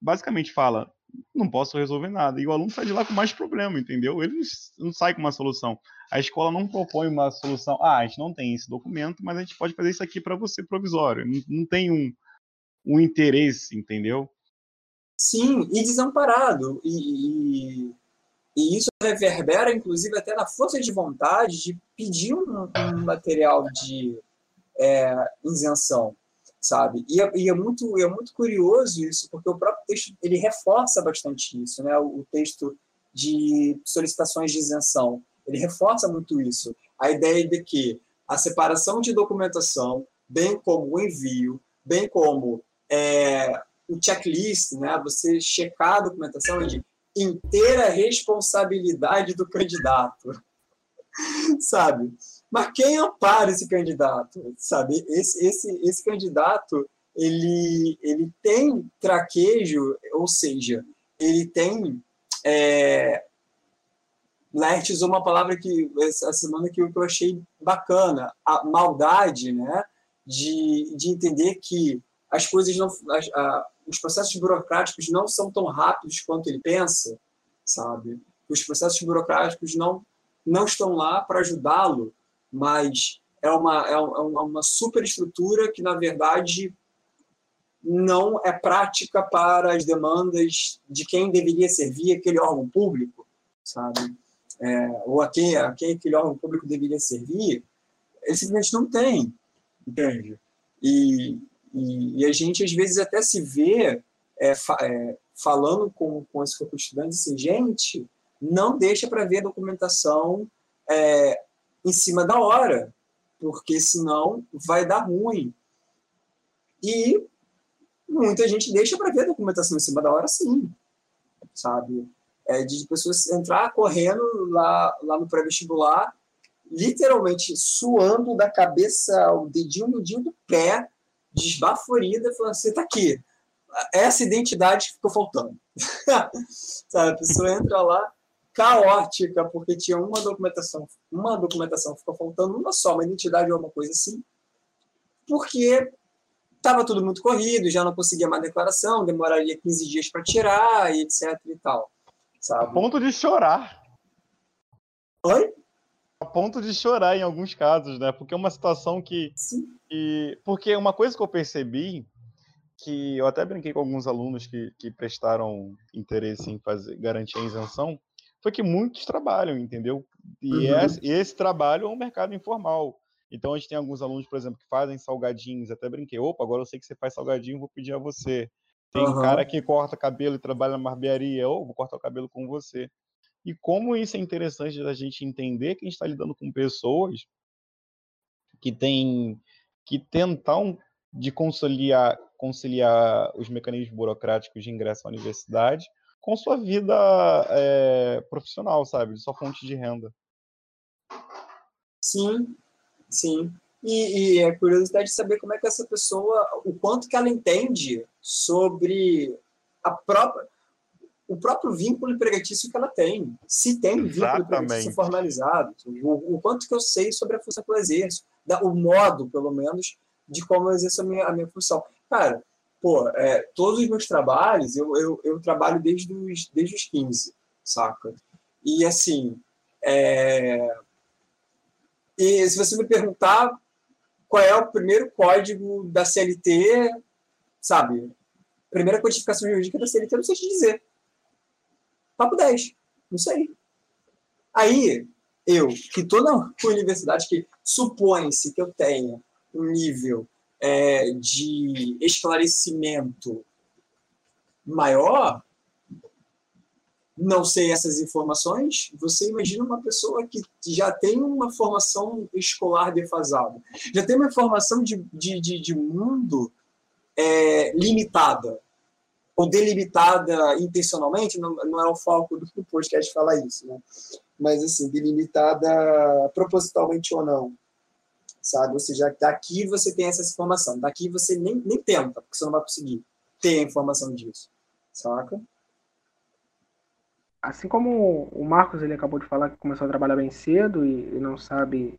basicamente fala não posso resolver nada. E o aluno sai de lá com mais problema, entendeu? Ele não sai com uma solução. A escola não propõe uma solução. Ah, a gente não tem esse documento, mas a gente pode fazer isso aqui para você provisório. Não, não tem um, um interesse, entendeu? Sim, e desamparado. E, e, e, isso reverbera, inclusive, até na força de vontade de pedir um, um material de é, isenção sabe? E é, e é, muito é muito curioso isso, porque o próprio texto ele reforça bastante isso, né? O, o texto de solicitações de isenção ele reforça muito isso, a ideia de que a separação de documentação, bem como o envio, bem como é, o checklist, né? Você checar a documentação é de inteira responsabilidade do candidato, (laughs) sabe? Mas quem ampara esse candidato? Sabe? Esse, esse, esse candidato ele, ele tem traquejo, ou seja, ele tem. É, Lert usou uma palavra que essa semana que eu achei bacana, a maldade, né? De, de entender que as coisas não. As, a, os processos burocráticos não são tão rápidos quanto ele pensa, sabe? Os processos burocráticos não, não estão lá para ajudá-lo mas é uma, é, é uma superestrutura que, na verdade, não é prática para as demandas de quem deveria servir aquele órgão público, sabe? É, ou a quem, a quem aquele órgão público deveria servir, ele simplesmente não tem, entende? E, e, e a gente, às vezes, até se vê é, fa, é, falando com, com esse de estudantes assim, gente, não deixa para ver a documentação é, em cima da hora, porque senão vai dar ruim. E muita gente deixa para ver a documentação em cima da hora, sim, sabe? É de pessoas entrar correndo lá, lá no pré-vestibular, literalmente suando da cabeça ao dedinho, dedinho do pé, desbaforida, falando: você está aqui. Essa identidade que ficou faltando. (laughs) sabe? A pessoa entra lá, caótica, porque tinha uma documentação, uma documentação ficou faltando, uma só, uma identidade ou uma coisa assim, porque estava tudo muito corrido, já não conseguia mais declaração, demoraria 15 dias para tirar, e etc e tal. Sabe? A ponto de chorar. Oi? A ponto de chorar em alguns casos, né? Porque é uma situação que. Que porque uma coisa que eu percebi, que eu até brinquei com alguns alunos que, que prestaram interesse em fazer garantir a isenção, foi que muitos trabalham, entendeu? E uhum. esse, esse, trabalho é um mercado informal. Então a gente tem alguns alunos, por exemplo, que fazem salgadinhos, até brinquei, opa, agora eu sei que você faz salgadinho, vou pedir a você. Tem uhum. cara que corta cabelo e trabalha na barbearia, ou vou cortar o cabelo com você. E como isso é interessante da gente entender que a gente está lidando com pessoas que têm que tentar um, de conciliar, conciliar os mecanismos burocráticos de ingresso à universidade com sua vida é, profissional, sabe? Sua fonte de renda. Sim, sim. E, e é curiosidade de saber como é que essa pessoa, o quanto que ela entende sobre a própria, o próprio vínculo empregatício que ela tem. Se tem vínculo empregatício formalizado, o, o, quanto que eu sei sobre a função que eu exerço, da, o modo, pelo menos, de como eu exerço a minha, a minha função. Cara, pô, é, todos os meus trabalhos, eu, eu, eu, trabalho desde os, desde os 15, saca? E assim, é... e se você me perguntar qual é o primeiro código da CLT, sabe? Primeira codificação jurídica da CLT, não sei te dizer. Papo 10. Não sei. Aí, eu, que estou na universidade que supõe-se que eu tenha um nível é, de esclarecimento maior, não sei essas informações, você imagina uma pessoa que já tem uma formação escolar defasada, já tem uma formação de, de, de, de mundo é, limitada, ou delimitada intencionalmente, não, não é o foco do podcast falar isso, né? mas assim, delimitada propositalmente ou não, sabe? Ou seja, daqui você tem essa informação, daqui você nem, nem tenta, porque você não vai conseguir ter a informação disso, saca? assim como o Marcos ele acabou de falar que começou a trabalhar bem cedo e, e não sabe,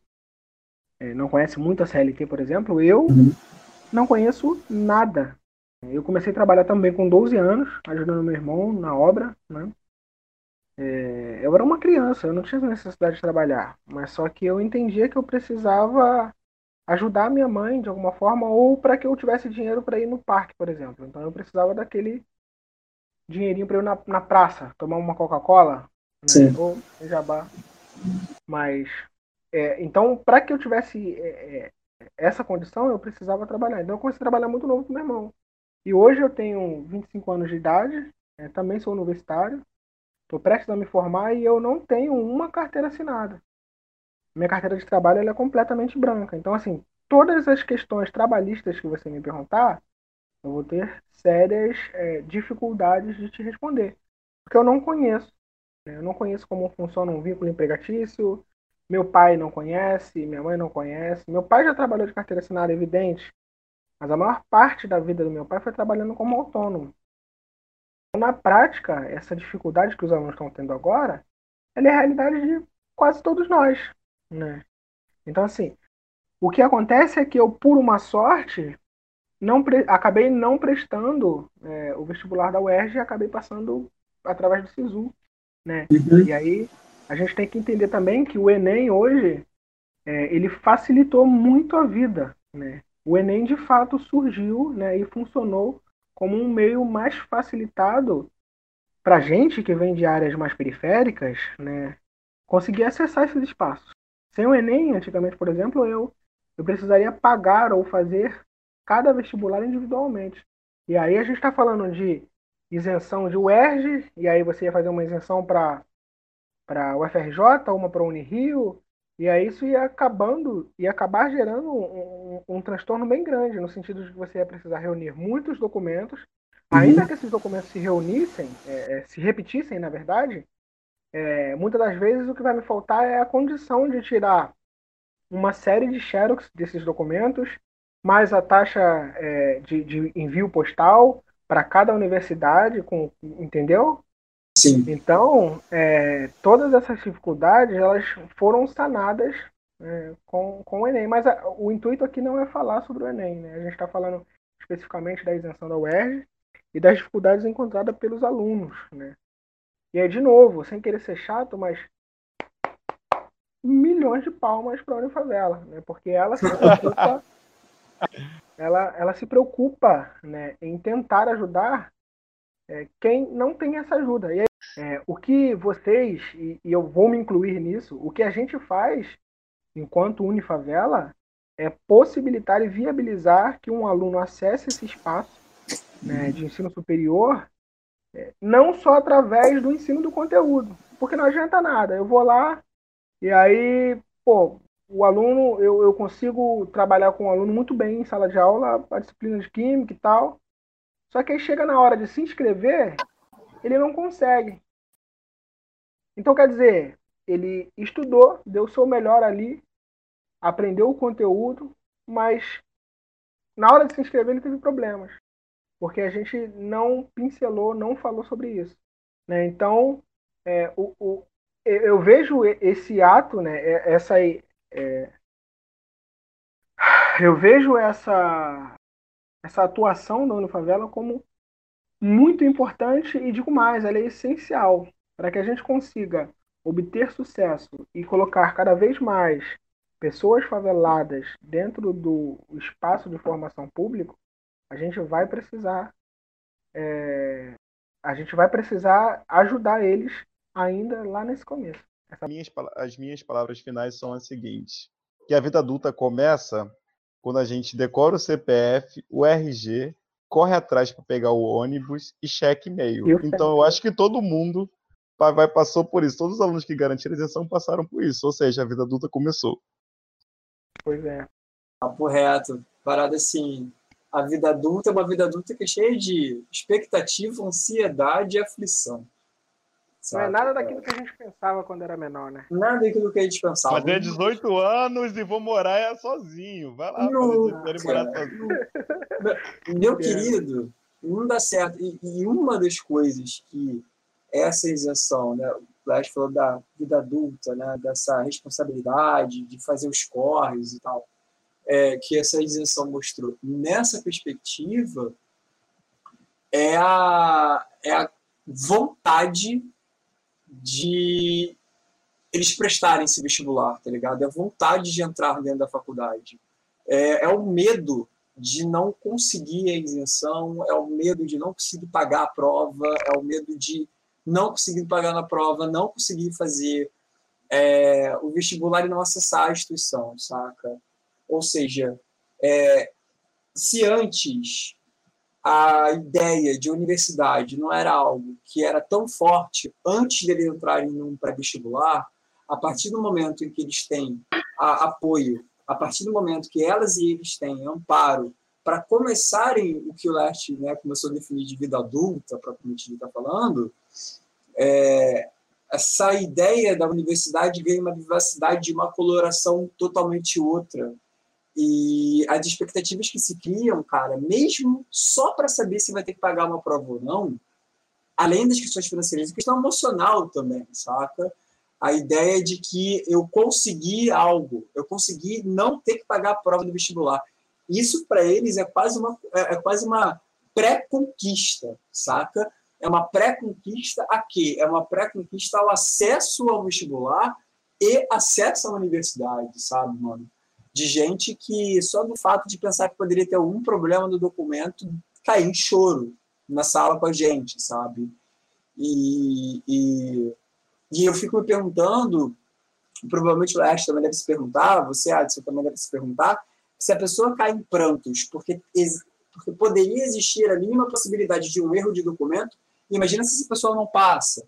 é, não conhece muito a CLT, por exemplo, eu uhum. não conheço nada. Eu comecei a trabalhar também com 12 anos, ajudando meu irmão na obra, né? É, eu era uma criança, eu não tinha necessidade de trabalhar, mas só que eu entendia que eu precisava ajudar minha mãe de alguma forma ou para que eu tivesse dinheiro para ir no parque, por exemplo. Então eu precisava daquele dinheirinho para eu ir na, na praça, tomar uma Coca-Cola, né? ou jabá. Mas, é, então, para que eu tivesse é, é, essa condição, eu precisava trabalhar. Então, eu comecei a trabalhar muito novo com meu irmão. E hoje eu tenho 25 anos de idade, é, também sou universitário, estou prestes a me formar e eu não tenho uma carteira assinada. Minha carteira de trabalho é completamente branca. Então, assim, todas as questões trabalhistas que você me perguntar, eu vou ter sérias é, dificuldades de te responder. Porque eu não conheço. Né? Eu não conheço como funciona um vínculo empregatício. Meu pai não conhece, minha mãe não conhece. Meu pai já trabalhou de carteira assinada, evidente. Mas a maior parte da vida do meu pai foi trabalhando como autônomo. Na prática, essa dificuldade que os alunos estão tendo agora, ela é a realidade de quase todos nós. Né? Então, assim, o que acontece é que eu, por uma sorte, não acabei não prestando é, o vestibular da UERJ e acabei passando através do SISU. Né? Uhum. E aí a gente tem que entender também que o Enem hoje é, ele facilitou muito a vida. Né? O Enem de fato surgiu né, e funcionou como um meio mais facilitado para gente que vem de áreas mais periféricas né, conseguir acessar esses espaços. Sem o Enem, antigamente, por exemplo, eu, eu precisaria pagar ou fazer cada vestibular individualmente. E aí a gente está falando de isenção de UERJ, e aí você ia fazer uma isenção para para o FRJ, uma para Unirio, e aí isso ia acabando, ia acabar gerando um, um, um, transtorno bem grande, no sentido de que você ia precisar reunir muitos documentos, ainda uhum. que esses documentos se reunissem, é, é, se repetissem, na verdade, é, muitas das vezes o que vai me faltar é a condição de tirar uma série de xerox desses documentos, mais a taxa é, de, de, envio postal para cada universidade, com, entendeu? Sim. Então, é, todas essas dificuldades elas foram sanadas é, com, com o Enem. Mas a, o intuito aqui não é falar sobre o Enem. Né? A gente está falando especificamente da isenção da UERJ e das dificuldades encontradas pelos alunos. Né? E aí, de novo, sem querer ser chato, mas milhões de palmas para a Unifavela, né? porque ela se preocupa (laughs) ela, ela se preocupa né, em tentar ajudar é, quem não tem essa ajuda. E é, o que vocês, e, e, eu vou me incluir nisso, o que a gente faz enquanto Unifavela é possibilitar e viabilizar que um aluno acesse esse espaço né, de ensino superior, é, não só através do ensino do conteúdo, porque não adianta nada. Eu vou lá e aí, pô, o aluno, eu, eu consigo trabalhar com o aluno muito bem em sala de aula, a disciplina de química e tal. Só que aí chega na hora de se inscrever, ele não consegue. Então, quer dizer, ele estudou, deu o seu melhor ali, aprendeu o conteúdo, mas na hora de se inscrever ele teve problemas. Porque a gente não pincelou, não falou sobre isso. Né? Então, é, o, o, eu vejo esse ato, né, essa, é, eu vejo essa, essa atuação da Unifavela como muito importante e digo mais, ela é essencial para que a gente consiga obter sucesso e colocar cada vez mais pessoas faveladas dentro do espaço de formação público, a gente vai precisar é, a gente vai precisar ajudar eles ainda lá nesse começo. Essa... As minhas palavras finais são as seguintes: que a vida adulta começa quando a gente decora o CPF, o RG, corre atrás para pegar o ônibus e cheque e-mail. Eu então eu acho que todo mundo vai, passou por isso. Todos os alunos que garantiram isenção passaram por isso. Ou seja, a vida adulta começou. Pois é. Papo reto. Parada assim. A vida adulta é uma vida adulta que é cheia de expectativa, ansiedade e aflição. Não é nada daquilo que a gente pensava quando era menor, né? Nada daquilo que a gente pensava. Fazer 18 anos e vou morar sozinho. Vai lá, não, fazer morar sozinho. Meu querido, não dá certo. E, e, uma das coisas que essa isenção, né? O Flash falou da vida adulta, né? Dessa responsabilidade de fazer os corres e tal. É, que essa isenção mostrou. Nessa perspectiva, é a, é a vontade de eles prestarem esse vestibular, tá ligado? É a vontade de entrar dentro da faculdade. É, é o medo de não conseguir a isenção, é o medo de não conseguir pagar a prova, é o medo de não conseguir pagar na prova, não conseguir fazer é, o vestibular e não acessar a instituição, saca? Ou seja, é, se antes a ideia de universidade não era algo que era tão forte antes de eles entrarem num pré-vestibular, a partir do momento em que eles têm a, apoio, a partir do momento que elas e eles têm amparo para começarem o que o Leste né, começou a definir de vida adulta, para como a gente está falando, é, essa ideia da universidade ganha uma vivacidade, uma coloração totalmente outra, e as expectativas que se criam, cara, mesmo só para saber se vai ter que pagar uma prova ou não, além das questões financeiras, a questão emocional também, saca? A ideia de que eu consegui algo, eu consegui não ter que pagar a prova do vestibular. Isso para eles é quase uma, é, é quase uma pré-conquista, saca? É uma pré-conquista a quê? É uma pré-conquista ao acesso ao vestibular e acesso à universidade, sabe, mano? De gente que só do fato de pensar que poderia ter algum problema no documento cair em choro na sala com a gente, sabe? E, e, e eu fico me perguntando, provavelmente o Leste também deve se perguntar, você, Adson, também deve se perguntar, se a pessoa cai em prantos porque, porque poderia existir a mínima possibilidade de um erro de documento, imagina se essa pessoa não passa,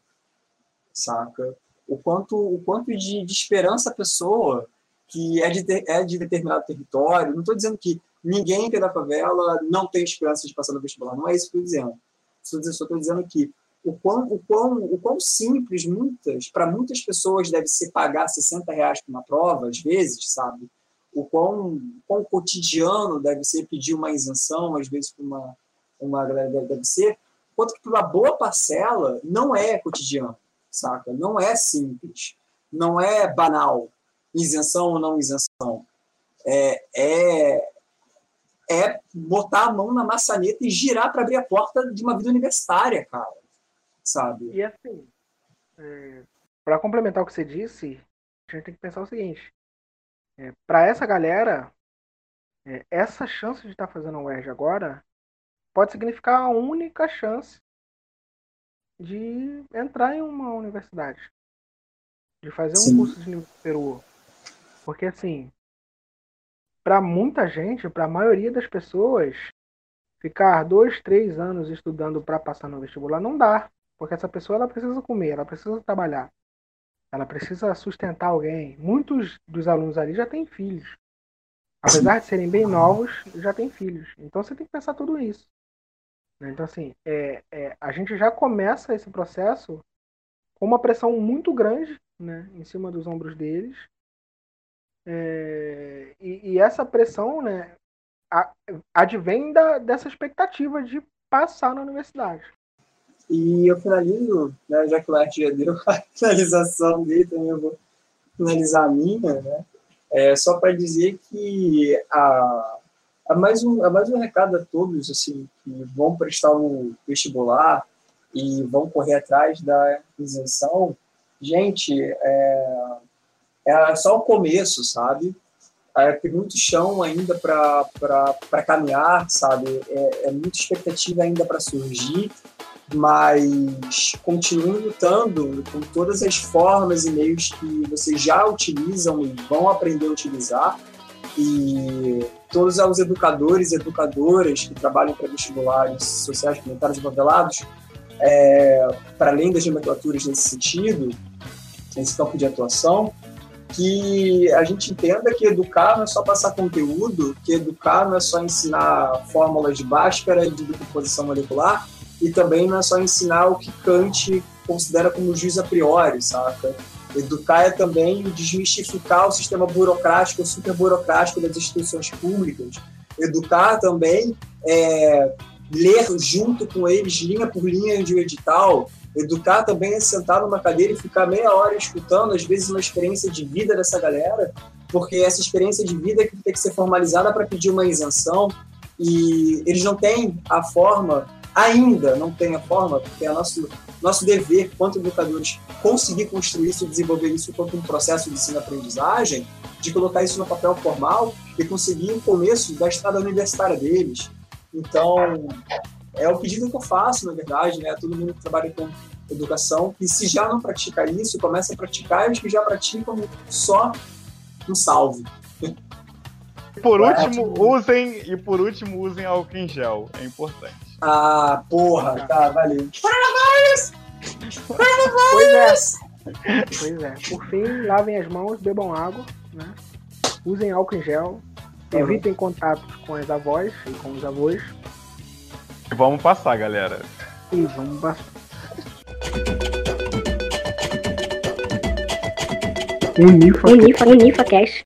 saca? O quanto, o quanto de, de esperança a pessoa que é de, ter, é de determinado território. Não estou dizendo que ninguém que é da favela não tem esperança de passar no vestibular. Não é isso que eu estou dizendo. Só estou dizendo que o quão, o quão, o quão simples, muitas, para muitas pessoas deve ser pagar 60 reais por uma prova, às vezes, sabe? O quão, quão cotidiano deve ser pedir uma isenção, às vezes, para uma, uma deve ser, quanto que para uma boa parcela não é cotidiano, saca? Não é simples, não é banal, isenção ou não isenção. É, é, é botar a mão na maçaneta e girar para abrir a porta de uma vida universitária, cara. Sabe? E assim, é, para complementar o que você disse, a gente tem que pensar o seguinte: é, para essa galera, é, essa chance de estar tá fazendo o UERJ agora pode significar a única chance de entrar em uma universidade, de fazer Sim. um curso de nível superior. Porque assim, para muita gente, para a maioria das pessoas, ficar dois, três anos estudando para passar no vestibular não dá, porque essa pessoa ela precisa comer, ela precisa trabalhar, ela precisa sustentar alguém. Muitos dos alunos ali já têm filhos, apesar de serem bem novos, já têm filhos. Então você tem que pensar tudo isso. Então assim, é, é, a gente já começa esse processo com uma pressão muito grande, né, em cima dos ombros deles é, e, e, essa pressão né, advém da, dessa expectativa de passar na universidade. E eu finalizo, né, já que o Arte já deu a (laughs) finalização dele, também eu vou finalizar a minha, né? É, só para dizer que a, a, mais um, a mais um recado a todos assim, que vão prestar um vestibular e vão correr atrás da isenção, gente, é, é só o começo, sabe? é, tem muito chão ainda para caminhar, sabe? É, é muita expectativa ainda para surgir, mas continue lutando com todas as formas e meios que vocês já utilizam e vão aprender a utilizar. E todos os educadores e educadoras que trabalham para vestibulares sociais, comunitários e favelados, é, para além das nomenclaturas nesse sentido, nesse campo de atuação, que a gente entenda que educar não é só passar conteúdo, que educar não é só ensinar fórmulas de Bhaskara de decomposição molecular, e também não é só ensinar o que Kant considera como juiz a priori, saca? Educar é também desmistificar o sistema burocrático, super burocrático das instituições públicas. Educar também é ler junto com eles, linha por linha de um edital. Educar também é sentar numa cadeira e ficar meia hora escutando, às vezes, uma experiência de vida dessa galera, porque essa experiência de vida tem que ser formalizada para pedir uma isenção e eles não têm a forma, ainda não têm a forma, porque é nosso, nosso dever, quanto educadores, conseguir construir isso e desenvolver isso quanto um processo de ensino-aprendizagem, de colocar isso no papel formal e conseguir o começo da estrada universitária deles. Então, é o pedido que eu faço, na verdade, né? Todo mundo que trabalha com educação, e se já não pratica isso, começa a praticar, e os que já praticam, só um salve. Por último, usem e por último usem álcool em gel, é importante. Ah, porra, tá, valeu. Pois é. Pois é. Por fim, lavem as mãos, bebam água, né? Usem álcool em gel, evitem contatos com as avós e com os avós. E vamos passar, galera. E vamos passar. Unifa, Unifa, Unifa Cash.